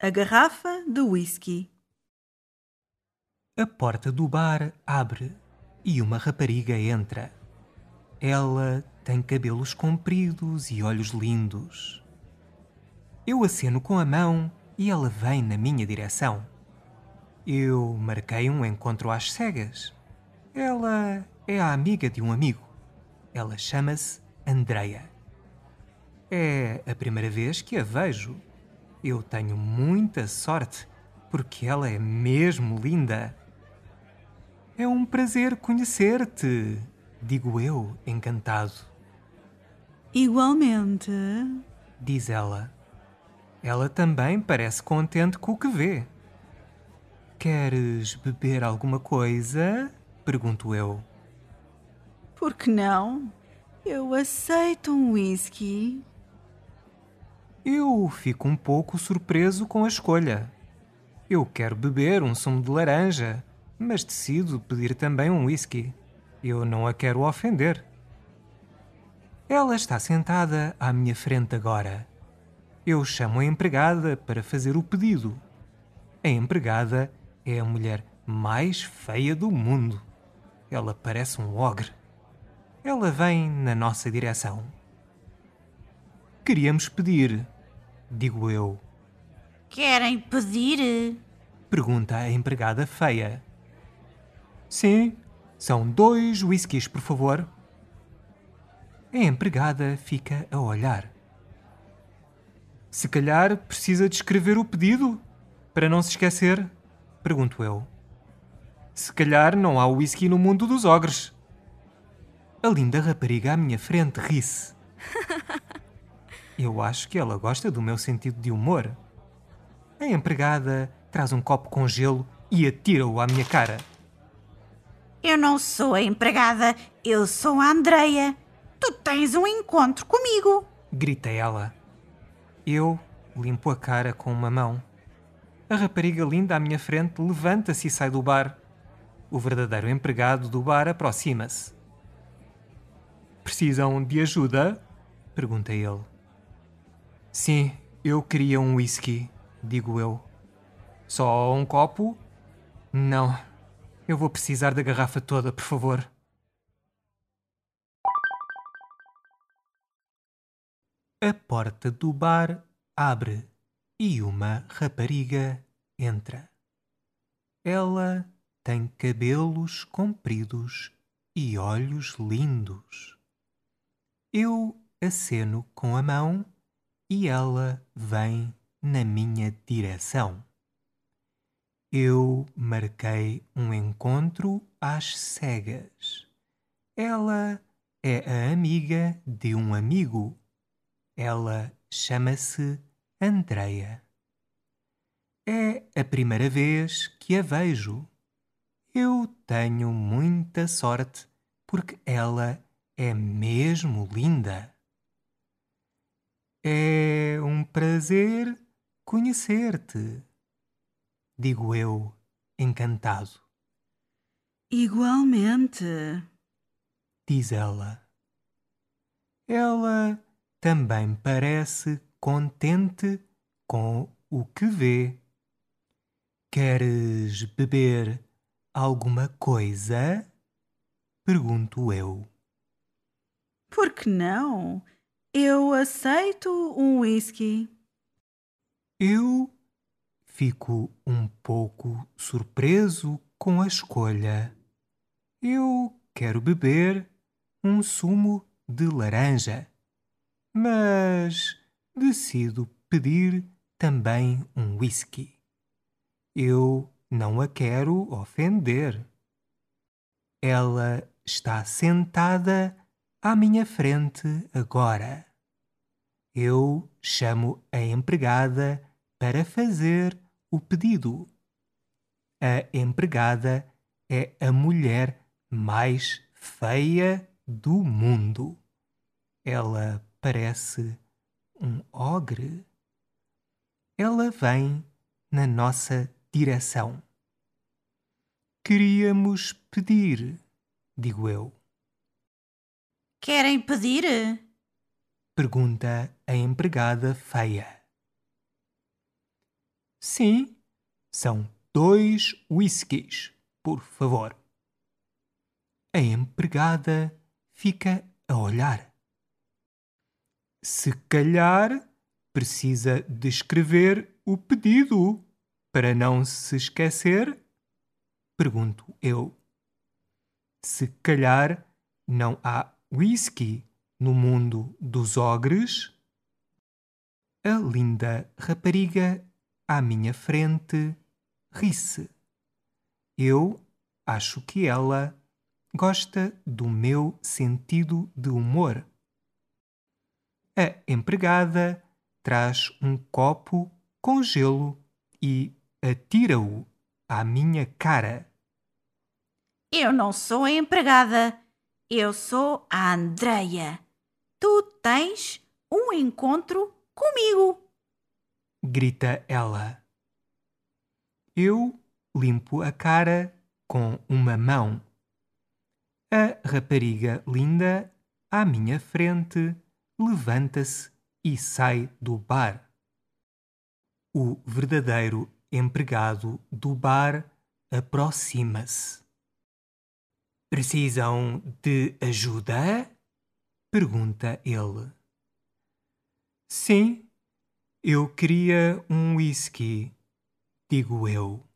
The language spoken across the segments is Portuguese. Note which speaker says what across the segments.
Speaker 1: A garrafa de whisky.
Speaker 2: A porta do bar abre e uma rapariga entra. Ela tem cabelos compridos e olhos lindos. Eu aceno com a mão e ela vem na minha direção. Eu marquei um encontro às cegas. Ela é a amiga de um amigo. Ela chama-se Andreia. É a primeira vez que a vejo. Eu tenho muita sorte porque ela é mesmo linda. É um prazer conhecer-te, digo eu, encantado.
Speaker 1: Igualmente.
Speaker 2: Diz ela. Ela também parece contente com o que vê. Queres beber alguma coisa? Pergunto eu.
Speaker 1: Por que não? Eu aceito um whisky.
Speaker 2: Eu fico um pouco surpreso com a escolha. Eu quero beber um sumo de laranja, mas decido pedir também um whisky. Eu não a quero ofender. Ela está sentada à minha frente agora. Eu chamo a empregada para fazer o pedido. A empregada é a mulher mais feia do mundo. Ela parece um ogre. Ela vem na nossa direção. Queríamos pedir, digo eu.
Speaker 3: Querem pedir?
Speaker 2: Pergunta a empregada feia. Sim, são dois whiskies, por favor. A empregada fica a olhar. Se calhar precisa de escrever o pedido para não se esquecer, pergunto eu. Se calhar não há whisky no mundo dos ogres. A linda rapariga à minha frente ri-se. Eu acho que ela gosta do meu sentido de humor. A empregada traz um copo com gelo e atira-o à minha cara.
Speaker 3: Eu não sou a empregada, eu sou a Andreia. Tu tens um encontro comigo.
Speaker 2: Grita ela. Eu limpo a cara com uma mão. A rapariga linda à minha frente levanta-se e sai do bar. O verdadeiro empregado do bar aproxima-se. Precisam de ajuda? pergunta ele. Sim, eu queria um whisky, digo eu. Só um copo? Não. Eu vou precisar da garrafa toda, por favor. A porta do bar abre e uma rapariga entra. Ela tem cabelos compridos e olhos lindos. Eu aceno com a mão e ela vem na minha direção. Eu marquei um encontro às cegas. Ela é a amiga de um amigo. Ela chama-se Andreia. É a primeira vez que a vejo. Eu tenho muita sorte porque ela é mesmo linda. É um prazer conhecer-te, digo eu, encantado.
Speaker 1: Igualmente.
Speaker 2: Diz ela. Ela também parece contente com o que vê. Queres beber alguma coisa? Pergunto eu.
Speaker 1: Por que não? Eu aceito um whisky.
Speaker 2: Eu fico um pouco surpreso com a escolha. Eu quero beber um sumo de laranja, mas decido pedir também um whisky. Eu não a quero ofender. Ela está sentada à minha frente agora. Eu chamo a empregada para fazer o pedido. A empregada é a mulher mais feia do mundo. Ela parece um ogre. Ela vem na nossa direção. Queríamos pedir, digo eu.
Speaker 3: Querem pedir?
Speaker 2: Pergunta a empregada feia. Sim, são dois whiskies, por favor. A empregada fica a olhar. Se calhar precisa de escrever o pedido para não se esquecer? Pergunto eu. Se calhar não há whisky no mundo dos ogres? A linda rapariga à minha frente ri-se. Eu acho que ela gosta do meu sentido de humor. A empregada traz um copo com gelo e atira-o à minha cara.
Speaker 3: Eu não sou empregada, eu sou a Andreia. Tu tens um encontro comigo.
Speaker 2: Grita ela. Eu limpo a cara com uma mão. A rapariga linda, à minha frente, levanta-se e sai do bar. O verdadeiro empregado do bar aproxima-se. Precisam de ajuda? pergunta ele. Sim, eu queria um whisky, digo eu.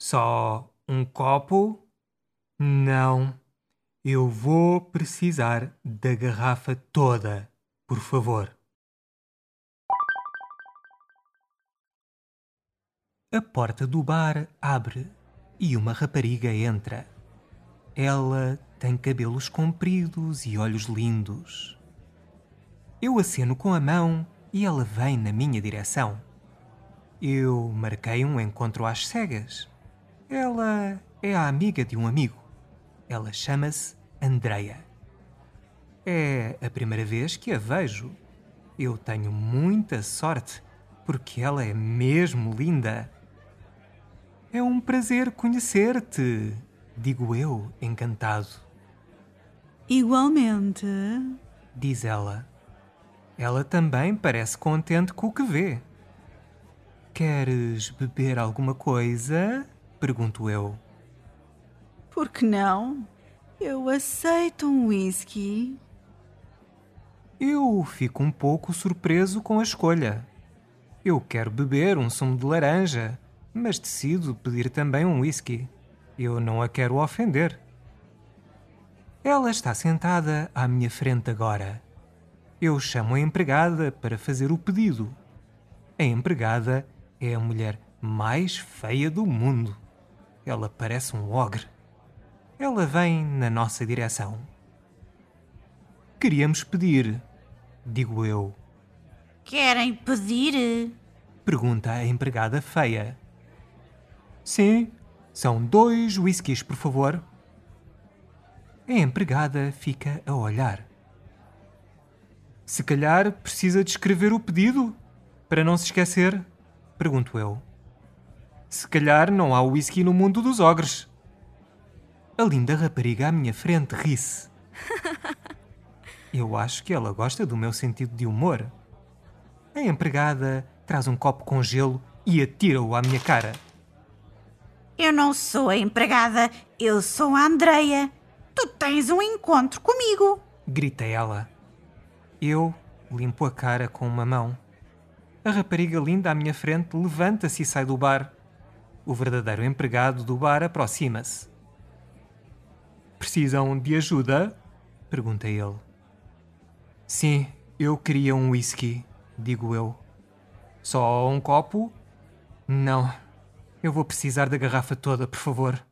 Speaker 2: Só um copo? Não, eu vou precisar da garrafa toda, por favor. A porta do bar abre e uma rapariga entra. Ela tem cabelos compridos e olhos lindos. Eu aceno com a mão e ela vem na minha direção. Eu marquei um encontro às cegas. Ela é a amiga de um amigo. Ela chama-se Andreia. É a primeira vez que a vejo. Eu tenho muita sorte porque ela é mesmo linda. É um prazer conhecer-te, digo eu, encantado.
Speaker 1: Igualmente.
Speaker 2: Diz ela. Ela também parece contente com o que vê. Queres beber alguma coisa? Pergunto eu.
Speaker 1: Por que não? Eu aceito um whisky.
Speaker 2: Eu fico um pouco surpreso com a escolha. Eu quero beber um sumo de laranja, mas decido pedir também um whisky. Eu não a quero ofender. Ela está sentada à minha frente agora. Eu chamo a empregada para fazer o pedido. A empregada é a mulher mais feia do mundo. Ela parece um ogre. Ela vem na nossa direção. Queríamos pedir, digo eu.
Speaker 3: Querem pedir?
Speaker 2: Pergunta a empregada feia. Sim, são dois whiskies, por favor. A empregada fica a olhar. Se calhar precisa de escrever o pedido para não se esquecer, pergunto eu. Se calhar não há whisky no mundo dos ogres. A linda rapariga à minha frente ri-se. Eu acho que ela gosta do meu sentido de humor. A empregada traz um copo com gelo e atira-o à minha cara.
Speaker 3: Eu não sou a empregada, eu sou a Andreia. Tu tens um encontro comigo.
Speaker 2: Grita ela. Eu limpo a cara com uma mão. A rapariga linda à minha frente levanta-se e sai do bar. O verdadeiro empregado do bar aproxima-se. Precisam de ajuda? pergunta ele. Sim, eu queria um whisky, digo eu. Só um copo? Não. Eu vou precisar da garrafa toda, por favor.